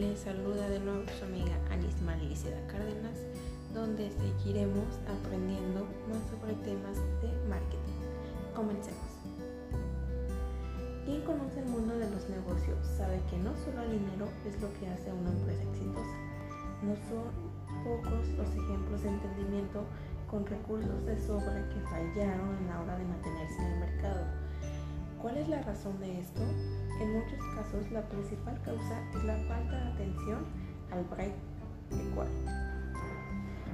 Les saluda de nuevo su amiga Anisma Liceda Cárdenas, donde seguiremos aprendiendo más sobre temas de marketing. Comencemos. Quien conoce el mundo de los negocios sabe que no solo el dinero es lo que hace una empresa exitosa. No son pocos los ejemplos de entendimiento con recursos de sobra que fallaron a la hora de mantenerse en el mercado. ¿Cuál es la razón de esto? En muchos casos la principal causa es la falta de atención al brand equality.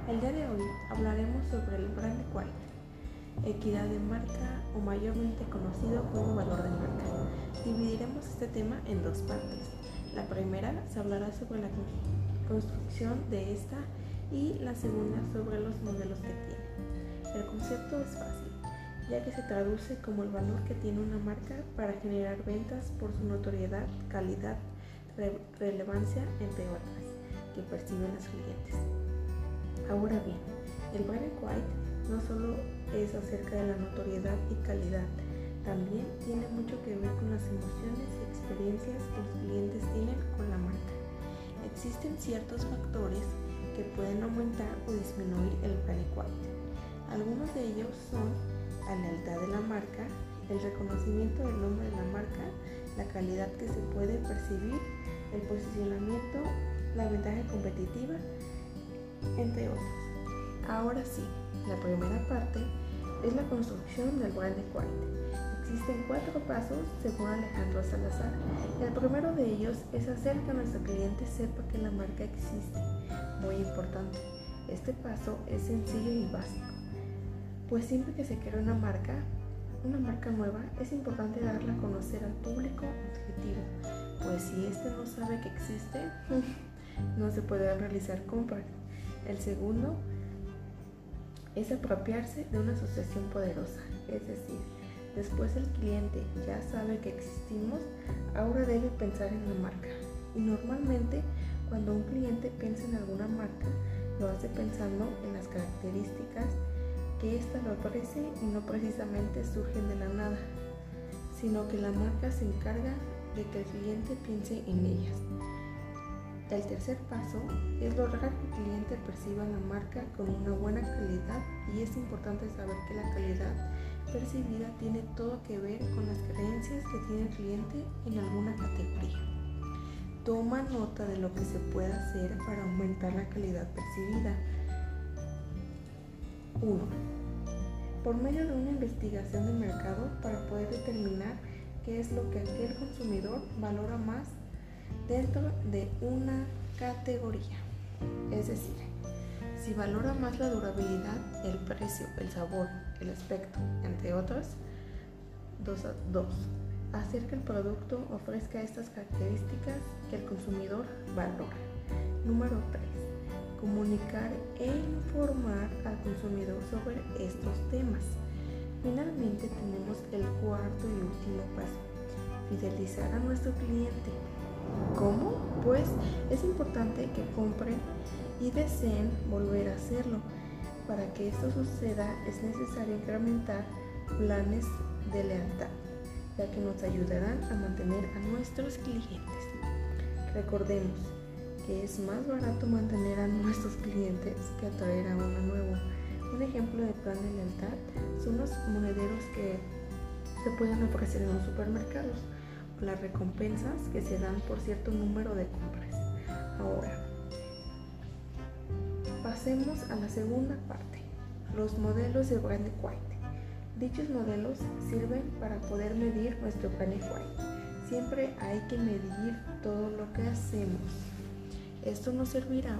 El día de hoy hablaremos sobre el brand equality, equidad de marca o mayormente conocido como valor de marca. Dividiremos este tema en dos partes. La primera se hablará sobre la construcción de esta y la segunda sobre los modelos que tiene. El concepto es fácil, ya que se traduce como el valor que tiene una marca para generar ventas por su notoriedad, calidad, re relevancia, entre otras, que perciben los clientes. Ahora bien, el brand white no solo es acerca de la notoriedad y calidad, también tiene mucho que ver con las emociones y experiencias que los clientes tienen con la marca. Existen ciertos factores que pueden aumentar o disminuir el brand equality. Algunos de ellos son la lealtad de la marca, el reconocimiento del nombre de la marca, la calidad que se puede percibir, el posicionamiento, la ventaja competitiva, entre otros. Ahora sí, la primera parte es la construcción del brand equality. Existen cuatro pasos según Alejandro Salazar. El primero de ellos es hacer que nuestro cliente sepa que la marca existe muy importante. Este paso es sencillo y básico, pues siempre que se crea una marca, una marca nueva, es importante darla a conocer al público objetivo, pues si éste no sabe que existe, no se puede realizar compras. El segundo es apropiarse de una asociación poderosa, es decir, después el cliente ya sabe que existimos, ahora debe pensar en la marca. Y normalmente cuando un cliente piensa en alguna marca, lo hace pensando en las características que ésta le ofrece y no precisamente surgen de la nada, sino que la marca se encarga de que el cliente piense en ellas. El tercer paso es lograr que el cliente perciba la marca con una buena calidad y es importante saber que la calidad percibida tiene todo que ver con las creencias que tiene el cliente en alguna categoría. Toma nota de lo que se puede hacer para aumentar la calidad percibida. 1. Por medio de una investigación de mercado para poder determinar qué es lo que aquel consumidor valora más dentro de una categoría. Es decir, si valora más la durabilidad, el precio, el sabor, el aspecto, entre otros. 2 hacer que el producto ofrezca estas características que el consumidor valora. Número 3. Comunicar e informar al consumidor sobre estos temas. Finalmente tenemos el cuarto y último paso, fidelizar a nuestro cliente. ¿Cómo? Pues es importante que compren y deseen volver a hacerlo. Para que esto suceda es necesario incrementar planes de lealtad ya que nos ayudarán a mantener a nuestros clientes. Recordemos es más barato mantener a nuestros clientes que atraer a uno nuevo. Un ejemplo de plan de lealtad son los monederos que se pueden ofrecer en los supermercados las recompensas que se dan por cierto número de compras. Ahora, pasemos a la segunda parte, los modelos de brand equity. Dichos modelos sirven para poder medir nuestro white. Siempre hay que medir todo lo que hacemos. Esto nos servirá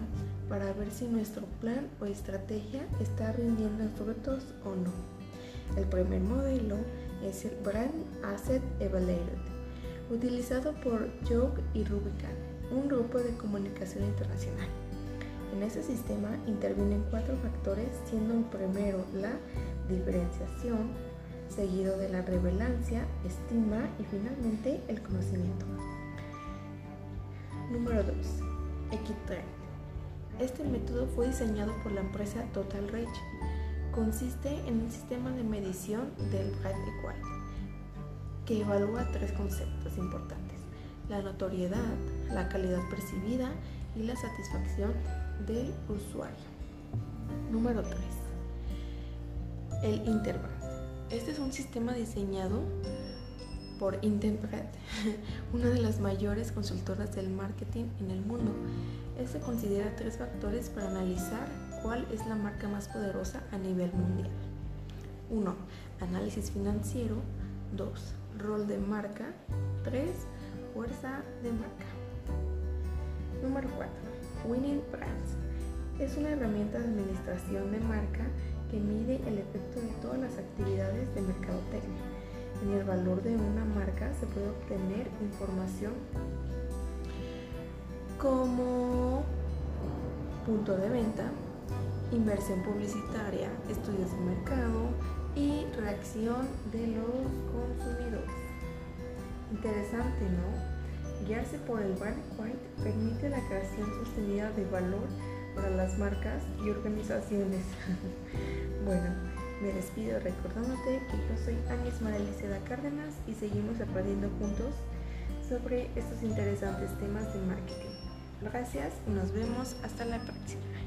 para ver si nuestro plan o estrategia está rindiendo frutos o no. El primer modelo es el Brand Asset Evaluator, utilizado por Joke y Rubicon, un grupo de comunicación internacional. En este sistema intervienen cuatro factores, siendo el primero la diferenciación, seguido de la revelancia, estima y finalmente el conocimiento. Número 2. Equitrend. Este método fue diseñado por la empresa Total Reach. Consiste en un sistema de medición del brand equal que evalúa tres conceptos importantes. la notoriedad, la calidad percibida y la satisfacción del usuario. Número 3. El Interbrand. Este es un sistema diseñado por Interbrand, una de las mayores consultoras del marketing en el mundo. Este considera tres factores para analizar cuál es la marca más poderosa a nivel mundial. 1. Análisis financiero. 2. Rol de marca. 3. Fuerza de marca. Número 4. Winning Brands. Es una herramienta de administración de marca que mide el efecto de todas las actividades de mercadotecnia. En el valor de una marca se puede obtener información como punto de venta, inversión publicitaria, estudios de mercado y reacción de los consumidores. Interesante, ¿no? Guiarse por el brand white permite la creación sostenida de valor para las marcas y organizaciones. bueno, me despido recordándote que yo soy Ángel Maraliceda Cárdenas y seguimos aprendiendo juntos sobre estos interesantes temas de marketing. Gracias y nos vemos hasta la próxima.